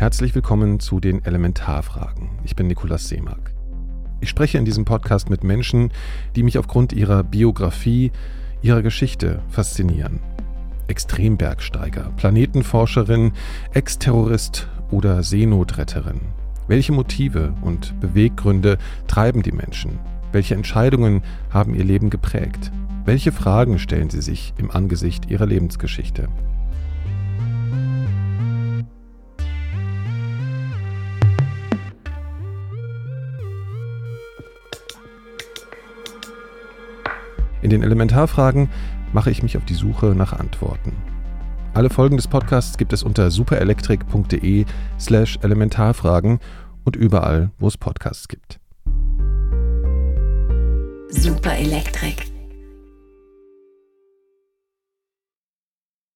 Herzlich willkommen zu den Elementarfragen. Ich bin Nikolaus Seemark. Ich spreche in diesem Podcast mit Menschen, die mich aufgrund ihrer Biografie, ihrer Geschichte faszinieren. Extrembergsteiger, Planetenforscherin, Ex-Terrorist oder Seenotretterin. Welche Motive und Beweggründe treiben die Menschen? Welche Entscheidungen haben ihr Leben geprägt? Welche Fragen stellen sie sich im Angesicht ihrer Lebensgeschichte? In den Elementarfragen mache ich mich auf die Suche nach Antworten. Alle Folgen des Podcasts gibt es unter superelektrik.de slash Elementarfragen und überall, wo es Podcasts gibt. Superelektrik.